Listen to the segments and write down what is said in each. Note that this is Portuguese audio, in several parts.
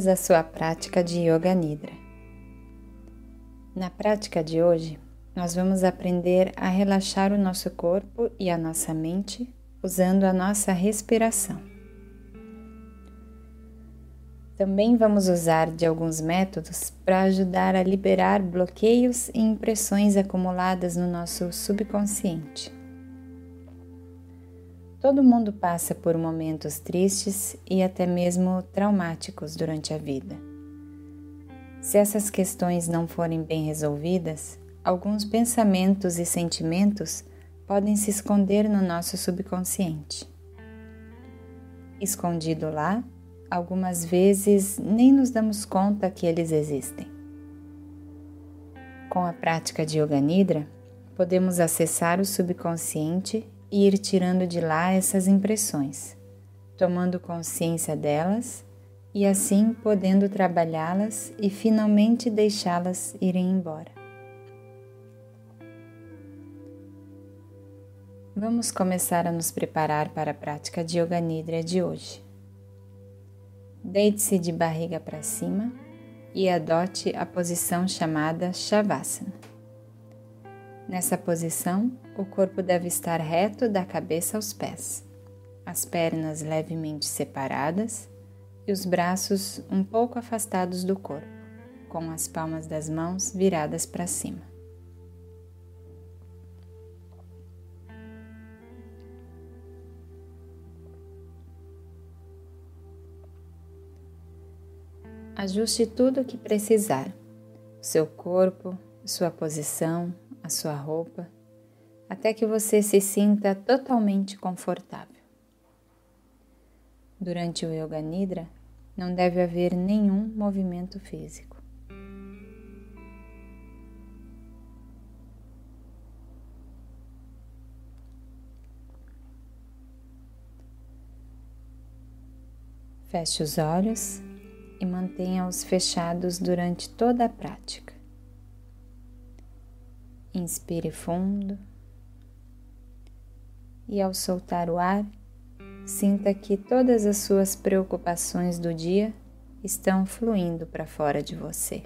Bem-vindos à sua prática de Yoga Nidra. Na prática de hoje, nós vamos aprender a relaxar o nosso corpo e a nossa mente usando a nossa respiração. Também vamos usar de alguns métodos para ajudar a liberar bloqueios e impressões acumuladas no nosso subconsciente. Todo mundo passa por momentos tristes e até mesmo traumáticos durante a vida. Se essas questões não forem bem resolvidas, alguns pensamentos e sentimentos podem se esconder no nosso subconsciente. Escondido lá, algumas vezes nem nos damos conta que eles existem. Com a prática de Yoga Nidra, podemos acessar o subconsciente e ir tirando de lá essas impressões, tomando consciência delas e assim podendo trabalhá-las e finalmente deixá-las irem embora. Vamos começar a nos preparar para a prática de Yoga Nidra de hoje. Deite-se de barriga para cima e adote a posição chamada Shavasana. Nessa posição, o corpo deve estar reto da cabeça aos pés, as pernas levemente separadas e os braços um pouco afastados do corpo, com as palmas das mãos viradas para cima. Ajuste tudo o que precisar: seu corpo, sua posição, a sua roupa, até que você se sinta totalmente confortável. Durante o Yoga Nidra, não deve haver nenhum movimento físico. Feche os olhos e mantenha-os fechados durante toda a prática. Inspire fundo e, ao soltar o ar, sinta que todas as suas preocupações do dia estão fluindo para fora de você.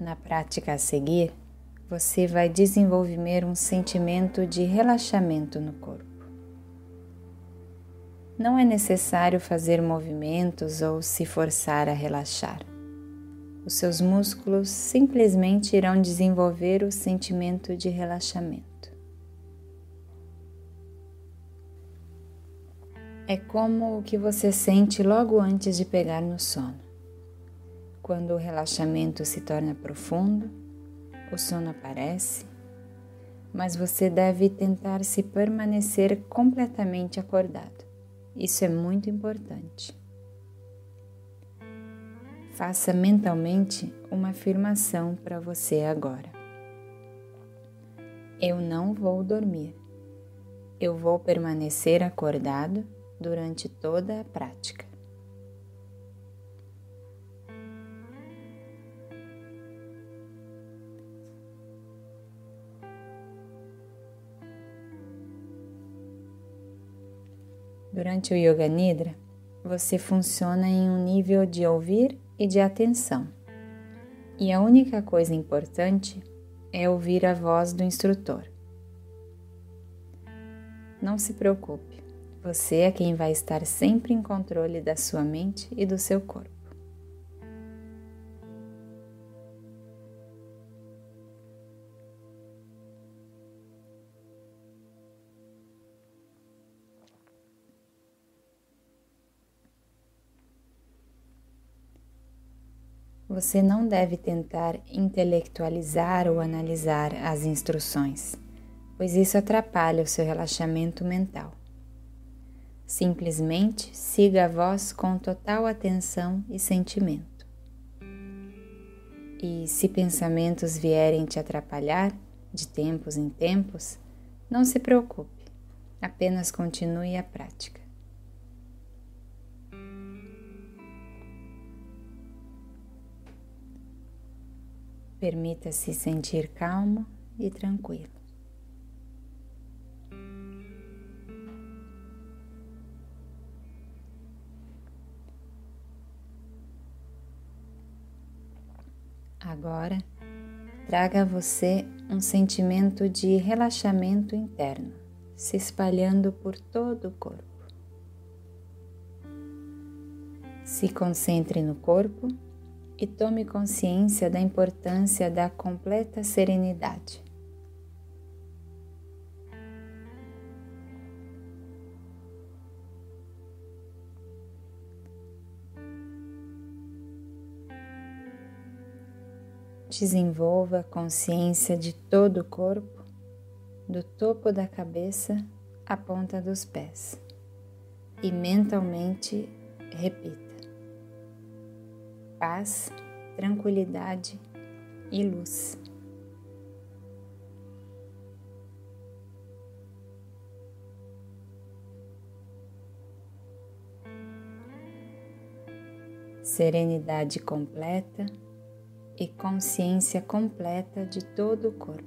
Na prática a seguir, você vai desenvolver um sentimento de relaxamento no corpo. Não é necessário fazer movimentos ou se forçar a relaxar. Os seus músculos simplesmente irão desenvolver o sentimento de relaxamento. É como o que você sente logo antes de pegar no sono. Quando o relaxamento se torna profundo, o sono aparece, mas você deve tentar se permanecer completamente acordado. Isso é muito importante. Faça mentalmente uma afirmação para você agora. Eu não vou dormir. Eu vou permanecer acordado durante toda a prática. Durante o Yoga Nidra, você funciona em um nível de ouvir e de atenção. E a única coisa importante é ouvir a voz do instrutor. Não se preocupe, você é quem vai estar sempre em controle da sua mente e do seu corpo. Você não deve tentar intelectualizar ou analisar as instruções, pois isso atrapalha o seu relaxamento mental. Simplesmente siga a voz com total atenção e sentimento. E se pensamentos vierem te atrapalhar, de tempos em tempos, não se preocupe, apenas continue a prática. Permita-se sentir calmo e tranquilo. Agora, traga a você um sentimento de relaxamento interno, se espalhando por todo o corpo. Se concentre no corpo e tome consciência da importância da completa serenidade. Desenvolva a consciência de todo o corpo, do topo da cabeça à ponta dos pés, e mentalmente repita: paz, tranquilidade e luz. Serenidade completa e consciência completa de todo o corpo.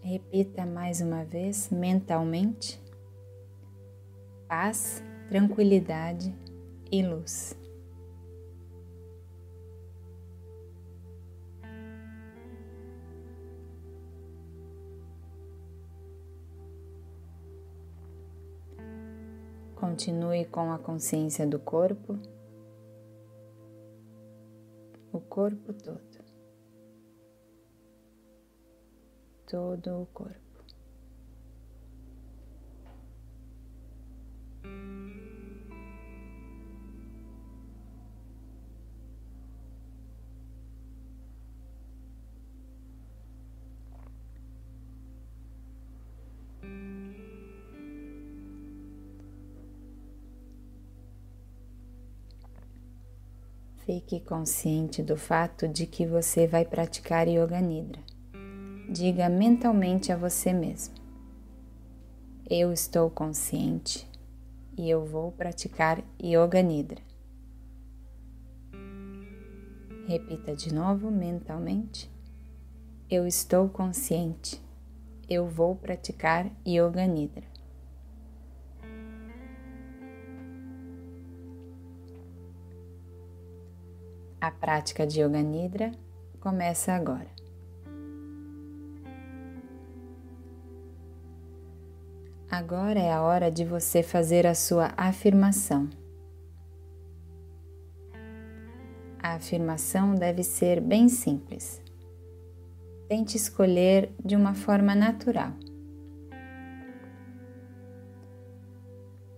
Repita mais uma vez mentalmente: paz, tranquilidade e luz. Continue com a consciência do corpo o corpo todo, todo o corpo. Fique consciente do fato de que você vai praticar Yoga Nidra. Diga mentalmente a você mesmo: Eu estou consciente e eu vou praticar Yoga Nidra. Repita de novo mentalmente: Eu estou consciente, eu vou praticar Yoga Nidra. A prática de Yoga Nidra começa agora. Agora é a hora de você fazer a sua afirmação. A afirmação deve ser bem simples. Tente escolher de uma forma natural.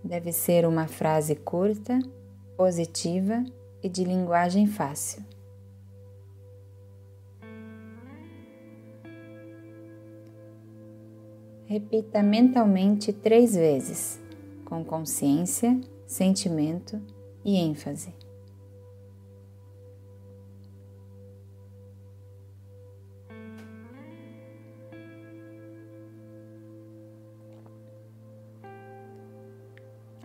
Deve ser uma frase curta, positiva e de linguagem fácil. Repita mentalmente três vezes, com consciência, sentimento e ênfase.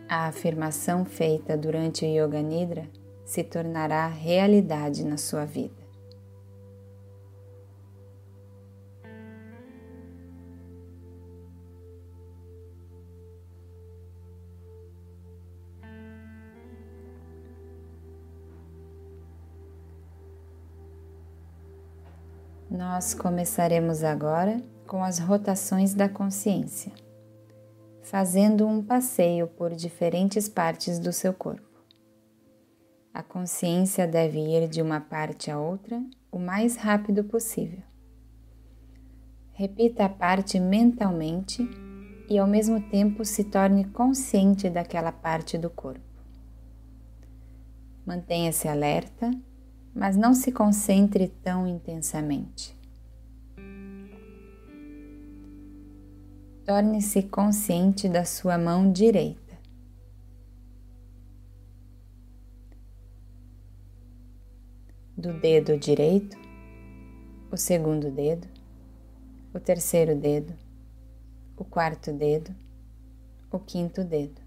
A afirmação feita durante o Yoga Nidra se tornará realidade na sua vida. Nós começaremos agora com as rotações da consciência, fazendo um passeio por diferentes partes do seu corpo. A consciência deve ir de uma parte a outra o mais rápido possível. Repita a parte mentalmente e ao mesmo tempo se torne consciente daquela parte do corpo. Mantenha-se alerta, mas não se concentre tão intensamente. Torne-se consciente da sua mão direita. Do dedo direito, o segundo dedo, o terceiro dedo, o quarto dedo, o quinto dedo,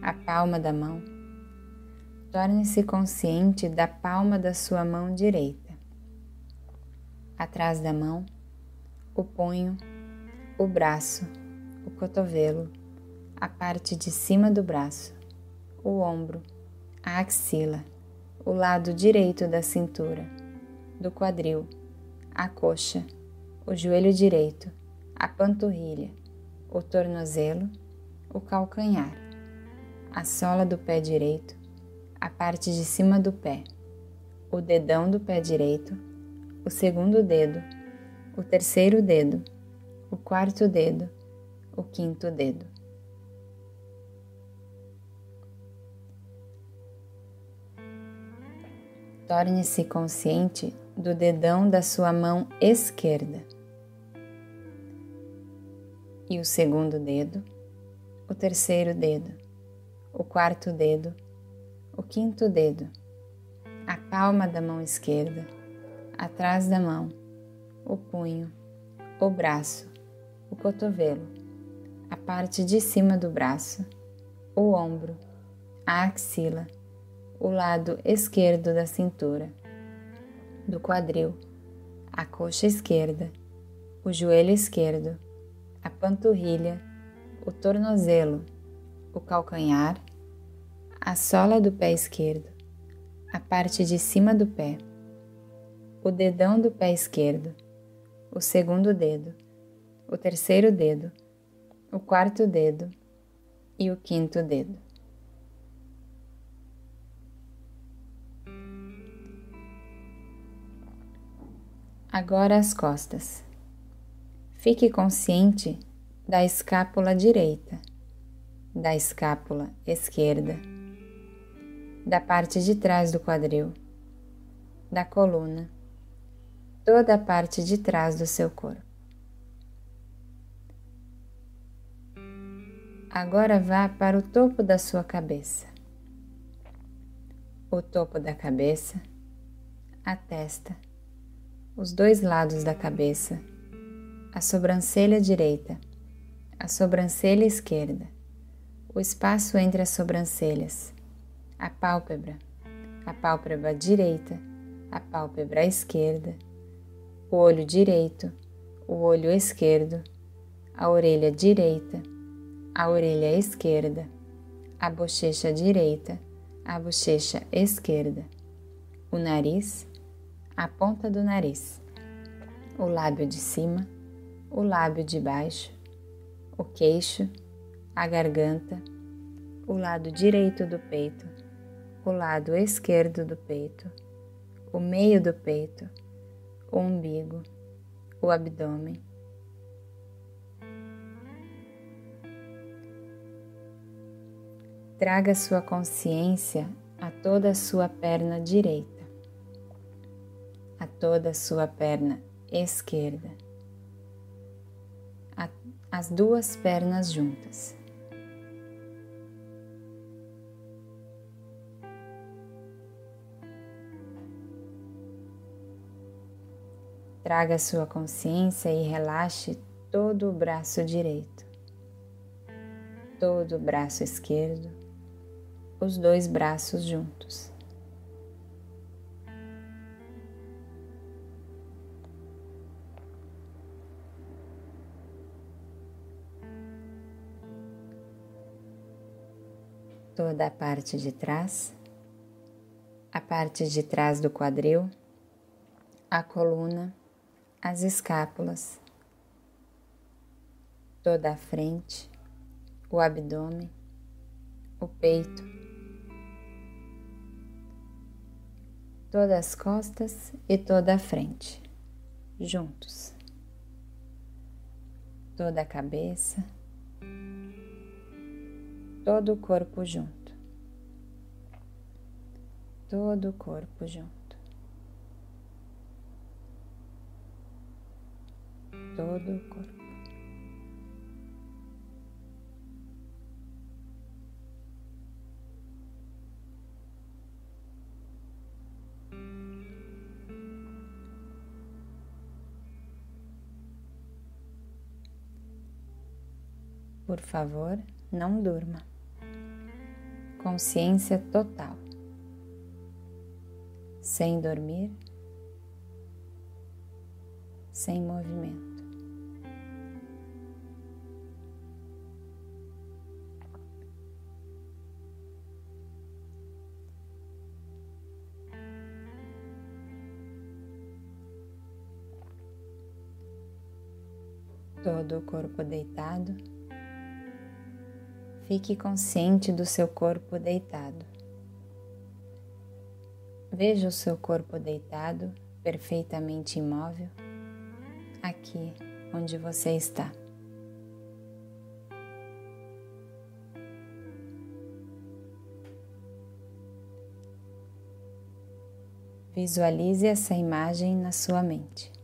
a palma da mão, Torne-se consciente da palma da sua mão direita. Atrás da mão, o punho, o braço, o cotovelo, a parte de cima do braço, o ombro, a axila, o lado direito da cintura, do quadril, a coxa, o joelho direito, a panturrilha, o tornozelo, o calcanhar, a sola do pé direito, a parte de cima do pé, o dedão do pé direito, o segundo dedo, o terceiro dedo, o quarto dedo, o quinto dedo. Torne-se consciente do dedão da sua mão esquerda. E o segundo dedo, o terceiro dedo, o quarto dedo, o quinto dedo, a palma da mão esquerda, atrás da mão, o punho, o braço, o cotovelo, a parte de cima do braço, o ombro, a axila o lado esquerdo da cintura, do quadril, a coxa esquerda, o joelho esquerdo, a panturrilha, o tornozelo, o calcanhar, a sola do pé esquerdo, a parte de cima do pé, o dedão do pé esquerdo, o segundo dedo, o terceiro dedo, o quarto dedo e o quinto dedo. Agora as costas. Fique consciente da escápula direita, da escápula esquerda, da parte de trás do quadril, da coluna, toda a parte de trás do seu corpo. Agora vá para o topo da sua cabeça. O topo da cabeça, a testa os dois lados da cabeça, a sobrancelha direita, a sobrancelha esquerda, o espaço entre as sobrancelhas, a pálpebra, a pálpebra direita, a pálpebra esquerda, o olho direito, o olho esquerdo, a orelha direita, a orelha esquerda, a bochecha direita, a bochecha esquerda, o nariz, a ponta do nariz, o lábio de cima, o lábio de baixo, o queixo, a garganta, o lado direito do peito, o lado esquerdo do peito, o meio do peito, o umbigo, o abdômen. Traga sua consciência a toda a sua perna direita a toda a sua perna esquerda, a, as duas pernas juntas. Traga sua consciência e relaxe todo o braço direito, todo o braço esquerdo, os dois braços juntos. Toda a parte de trás, a parte de trás do quadril, a coluna, as escápulas, toda a frente, o abdômen, o peito, todas as costas e toda a frente, juntos, toda a cabeça todo o corpo junto. Todo o corpo junto. Todo o corpo. Por favor, não durma consciência total. sem dormir, sem movimento. todo o corpo deitado. Fique consciente do seu corpo deitado. Veja o seu corpo deitado, perfeitamente imóvel, aqui onde você está. Visualize essa imagem na sua mente.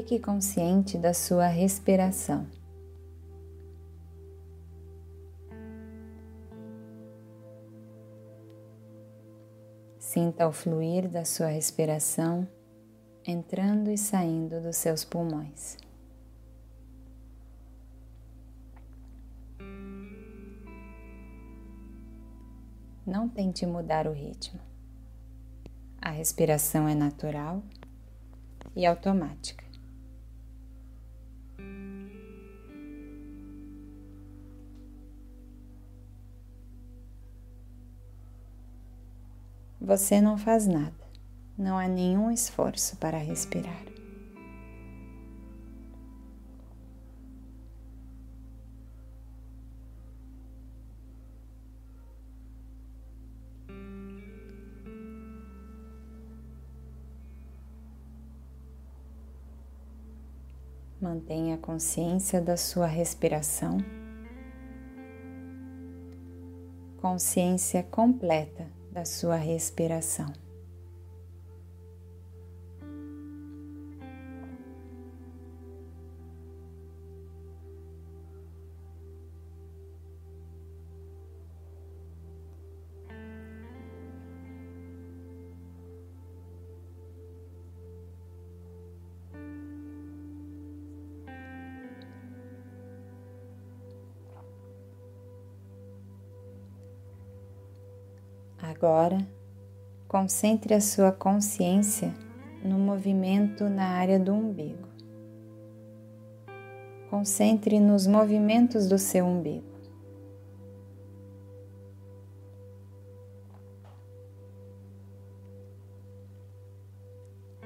Fique consciente da sua respiração. Sinta o fluir da sua respiração entrando e saindo dos seus pulmões. Não tente mudar o ritmo. A respiração é natural e automática. Você não faz nada, não há nenhum esforço para respirar. Mantenha a consciência da sua respiração, consciência completa da sua respiração. Agora, concentre a sua consciência no movimento na área do umbigo. Concentre nos movimentos do seu umbigo.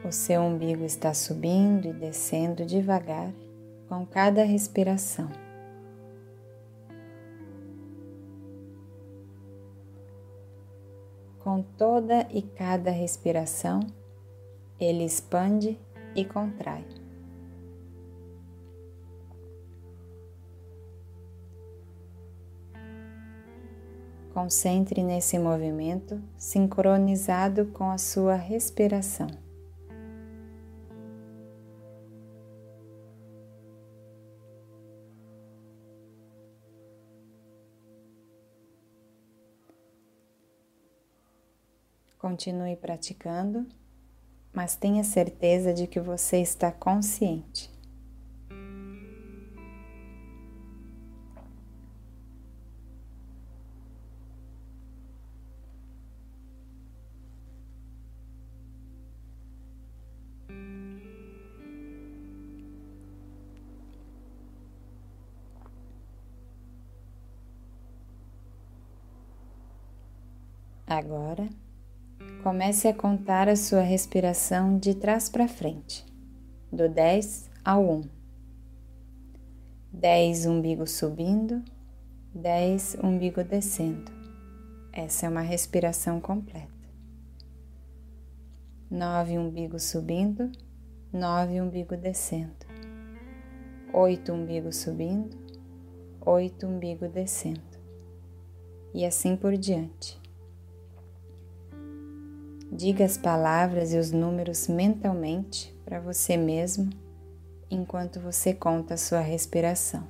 O seu umbigo está subindo e descendo devagar com cada respiração. Com toda e cada respiração, ele expande e contrai. Concentre nesse movimento sincronizado com a sua respiração. Continue praticando, mas tenha certeza de que você está consciente. Agora, Comece a contar a sua respiração de trás para frente, do 10 ao 1. 10 umbigo subindo, 10 umbigo descendo. Essa é uma respiração completa. 9 umbigo subindo, 9 umbigo descendo. 8 umbigo subindo, 8 umbigo descendo. E assim por diante. Diga as palavras e os números mentalmente para você mesmo enquanto você conta a sua respiração.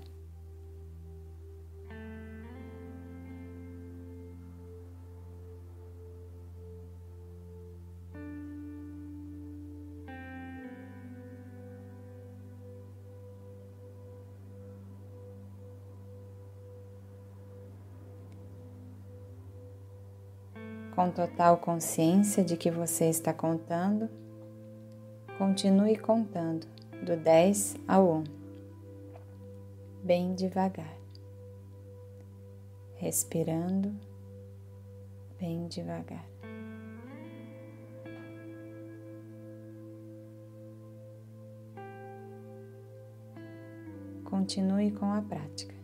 Total consciência de que você está contando, continue contando do 10 ao 1, bem devagar, respirando bem devagar. Continue com a prática.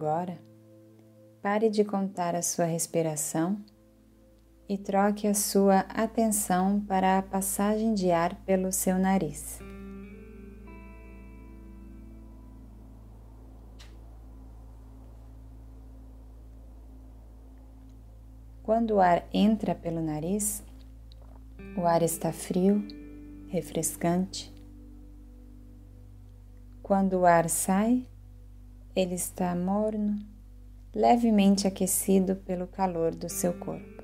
Agora, pare de contar a sua respiração e troque a sua atenção para a passagem de ar pelo seu nariz. Quando o ar entra pelo nariz, o ar está frio, refrescante. Quando o ar sai, ele está morno, levemente aquecido pelo calor do seu corpo.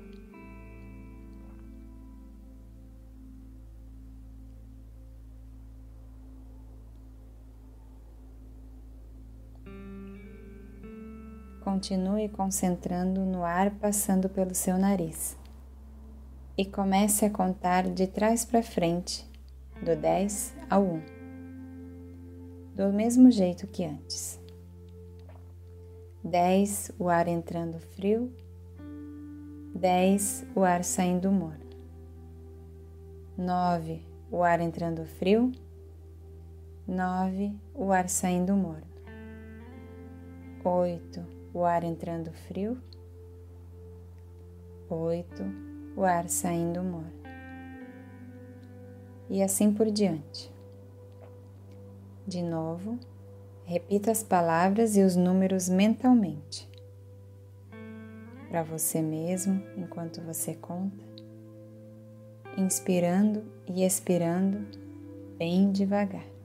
Continue concentrando no ar passando pelo seu nariz e comece a contar de trás para frente, do 10 ao 1, do mesmo jeito que antes. 10 o ar entrando frio, 10 o ar saindo morno, 9 o ar entrando frio, 9 o ar saindo morno, 8 o ar entrando frio, 8 o ar saindo morno. E assim por diante. De novo, Repita as palavras e os números mentalmente. Para você mesmo, enquanto você conta, inspirando e expirando bem devagar.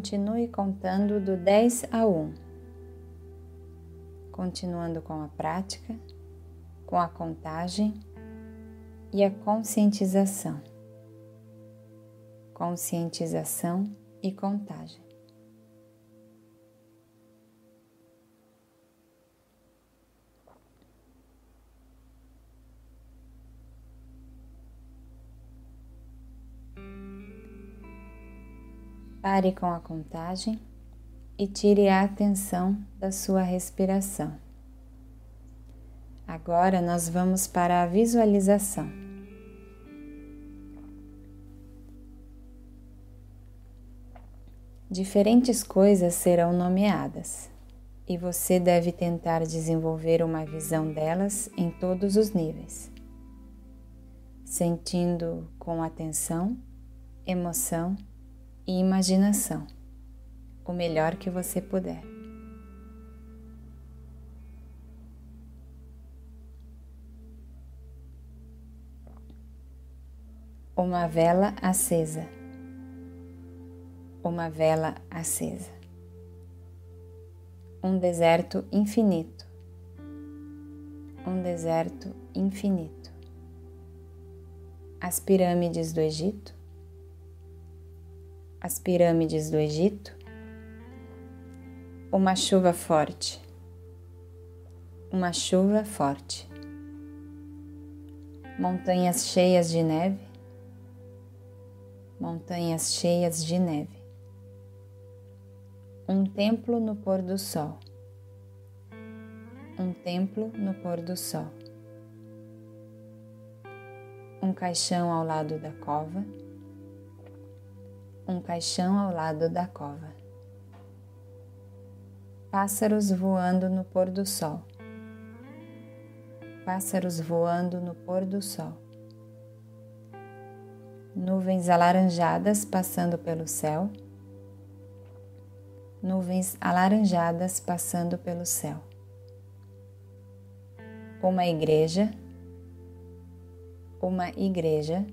Continue contando do 10 a 1, continuando com a prática, com a contagem e a conscientização. Conscientização e contagem. Pare com a contagem e tire a atenção da sua respiração. Agora nós vamos para a visualização. Diferentes coisas serão nomeadas e você deve tentar desenvolver uma visão delas em todos os níveis, sentindo com atenção, emoção e imaginação, o melhor que você puder. Uma vela acesa. Uma vela acesa. Um deserto infinito. Um deserto infinito. As pirâmides do Egito as pirâmides do Egito, uma chuva forte, uma chuva forte, montanhas cheias de neve, montanhas cheias de neve, um templo no pôr do sol, um templo no pôr do sol, um caixão ao lado da cova, um caixão ao lado da cova, pássaros voando no pôr do sol pássaros voando no pôr do sol. Nuvens alaranjadas passando pelo céu. Nuvens alaranjadas passando pelo céu. Uma igreja. Uma igreja.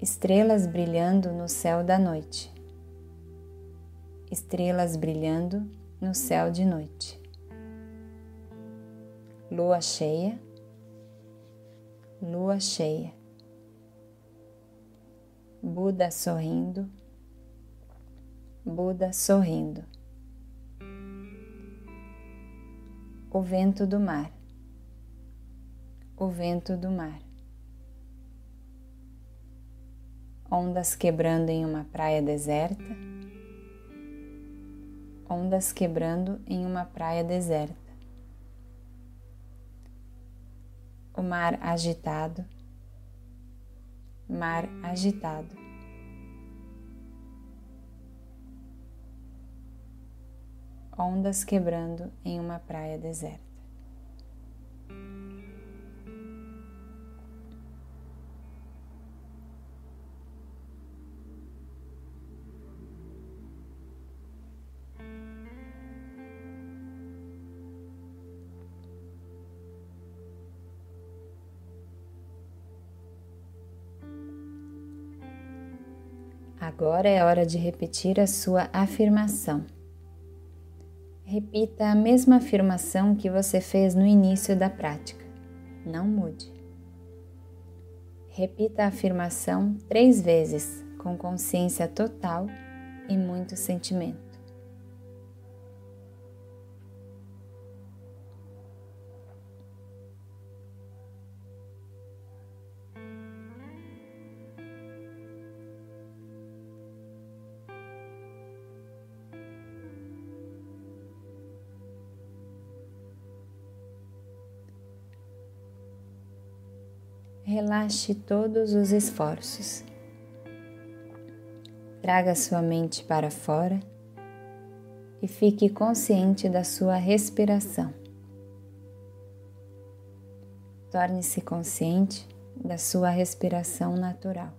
Estrelas brilhando no céu da noite. Estrelas brilhando no céu de noite. Lua cheia, lua cheia, Buda sorrindo, Buda sorrindo, o vento do mar, o vento do mar, ondas quebrando em uma praia deserta, ondas quebrando em uma praia deserta o mar agitado, mar agitado. Ondas quebrando em uma praia deserta. Agora é hora de repetir a sua afirmação. Repita a mesma afirmação que você fez no início da prática. Não mude. Repita a afirmação três vezes, com consciência total e muito sentimento. Relaxe todos os esforços. Traga sua mente para fora e fique consciente da sua respiração. Torne-se consciente da sua respiração natural.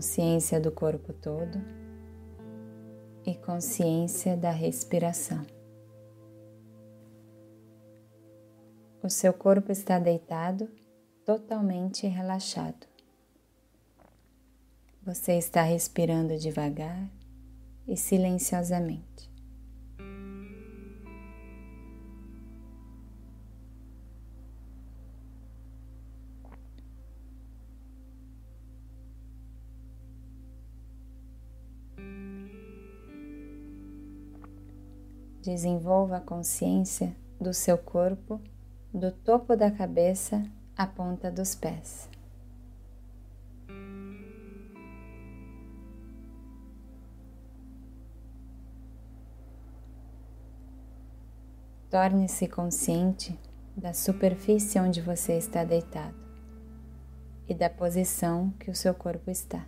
Consciência do corpo todo e consciência da respiração. O seu corpo está deitado, totalmente relaxado. Você está respirando devagar e silenciosamente. Desenvolva a consciência do seu corpo, do topo da cabeça à ponta dos pés. Torne-se consciente da superfície onde você está deitado e da posição que o seu corpo está.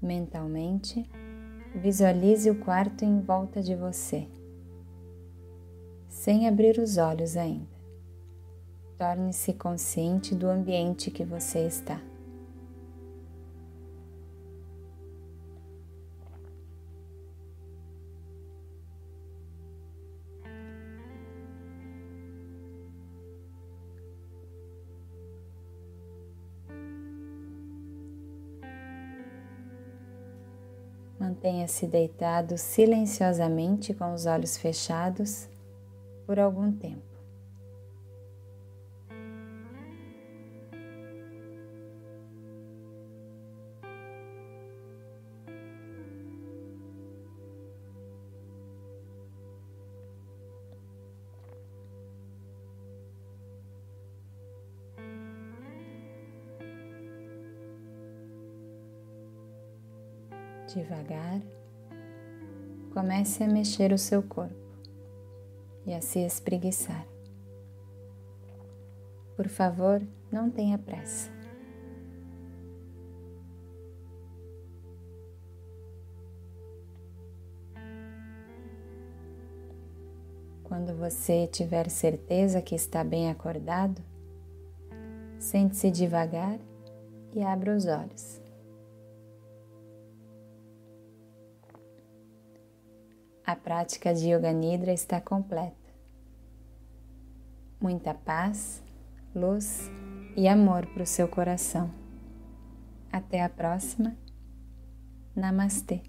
Mentalmente, Visualize o quarto em volta de você, sem abrir os olhos ainda. Torne-se consciente do ambiente que você está. Mantenha-se deitado silenciosamente com os olhos fechados por algum tempo. Devagar, comece a mexer o seu corpo e a se espreguiçar. Por favor, não tenha pressa. Quando você tiver certeza que está bem acordado, sente-se devagar e abra os olhos. A prática de Yoga Nidra está completa. Muita paz, luz e amor para o seu coração. Até a próxima. Namastê.